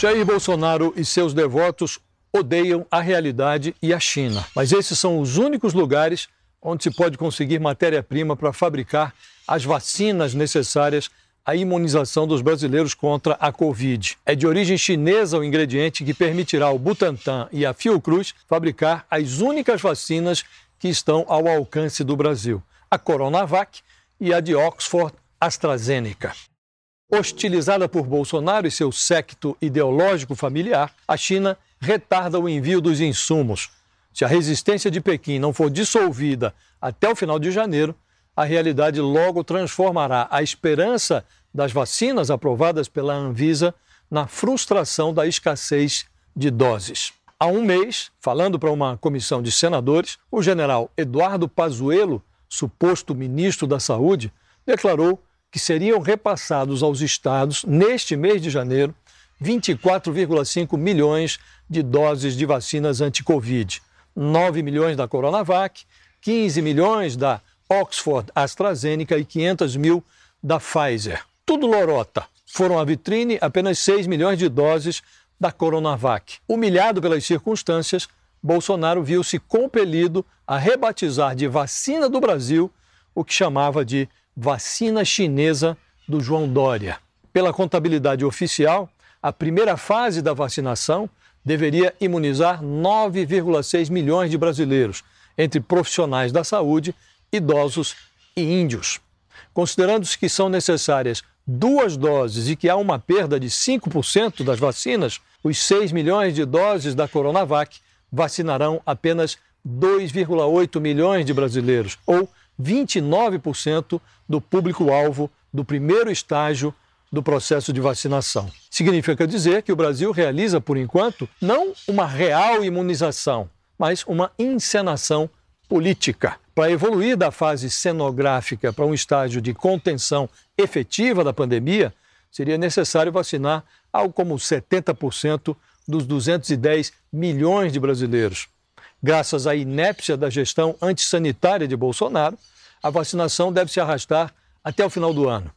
Jair Bolsonaro e seus devotos odeiam a realidade e a China, mas esses são os únicos lugares onde se pode conseguir matéria-prima para fabricar as vacinas necessárias à imunização dos brasileiros contra a Covid. É de origem chinesa o ingrediente que permitirá ao Butantan e à Fiocruz fabricar as únicas vacinas que estão ao alcance do Brasil: a Coronavac e a de Oxford AstraZeneca. Hostilizada por Bolsonaro e seu séquito ideológico familiar, a China retarda o envio dos insumos. Se a resistência de Pequim não for dissolvida até o final de janeiro, a realidade logo transformará a esperança das vacinas aprovadas pela Anvisa na frustração da escassez de doses. Há um mês, falando para uma comissão de senadores, o general Eduardo Pazuello, suposto ministro da Saúde, declarou que seriam repassados aos estados, neste mês de janeiro, 24,5 milhões de doses de vacinas anti-Covid. 9 milhões da Coronavac, 15 milhões da Oxford AstraZeneca e 500 mil da Pfizer. Tudo lorota. Foram à vitrine apenas 6 milhões de doses da Coronavac. Humilhado pelas circunstâncias, Bolsonaro viu-se compelido a rebatizar de vacina do Brasil o que chamava de vacina chinesa do João Dória. Pela contabilidade oficial, a primeira fase da vacinação deveria imunizar 9,6 milhões de brasileiros, entre profissionais da saúde, idosos e índios. Considerando-se que são necessárias duas doses e que há uma perda de 5% das vacinas, os 6 milhões de doses da Coronavac vacinarão apenas 2,8 milhões de brasileiros, ou 29% do público-alvo do primeiro estágio do processo de vacinação. Significa dizer que o Brasil realiza, por enquanto, não uma real imunização, mas uma encenação política. Para evoluir da fase cenográfica para um estágio de contenção efetiva da pandemia, seria necessário vacinar algo como 70% dos 210 milhões de brasileiros. Graças à inépcia da gestão antissanitária de Bolsonaro, a vacinação deve se arrastar até o final do ano.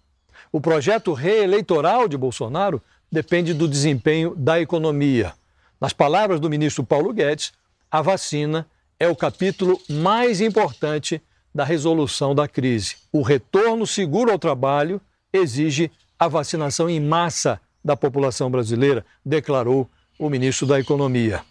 O projeto reeleitoral de Bolsonaro depende do desempenho da economia. Nas palavras do ministro Paulo Guedes, a vacina é o capítulo mais importante da resolução da crise. O retorno seguro ao trabalho exige a vacinação em massa da população brasileira, declarou o ministro da Economia.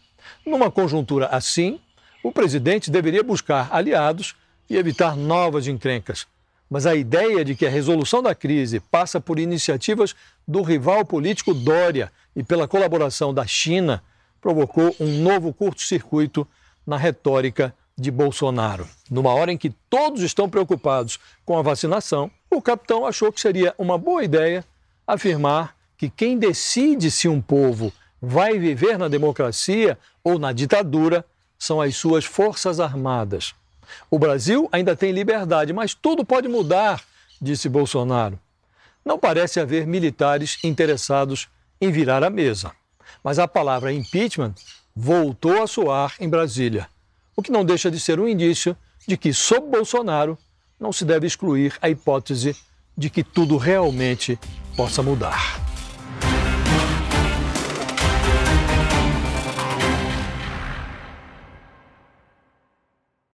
Numa conjuntura assim, o presidente deveria buscar aliados e evitar novas encrencas. Mas a ideia de que a resolução da crise passa por iniciativas do rival político Dória e pela colaboração da China provocou um novo curto-circuito na retórica de Bolsonaro. Numa hora em que todos estão preocupados com a vacinação, o capitão achou que seria uma boa ideia afirmar que quem decide se um povo vai viver na democracia ou na ditadura são as suas forças armadas. O Brasil ainda tem liberdade, mas tudo pode mudar, disse Bolsonaro. Não parece haver militares interessados em virar a mesa. Mas a palavra impeachment voltou a soar em Brasília, o que não deixa de ser um indício de que, sob Bolsonaro, não se deve excluir a hipótese de que tudo realmente possa mudar.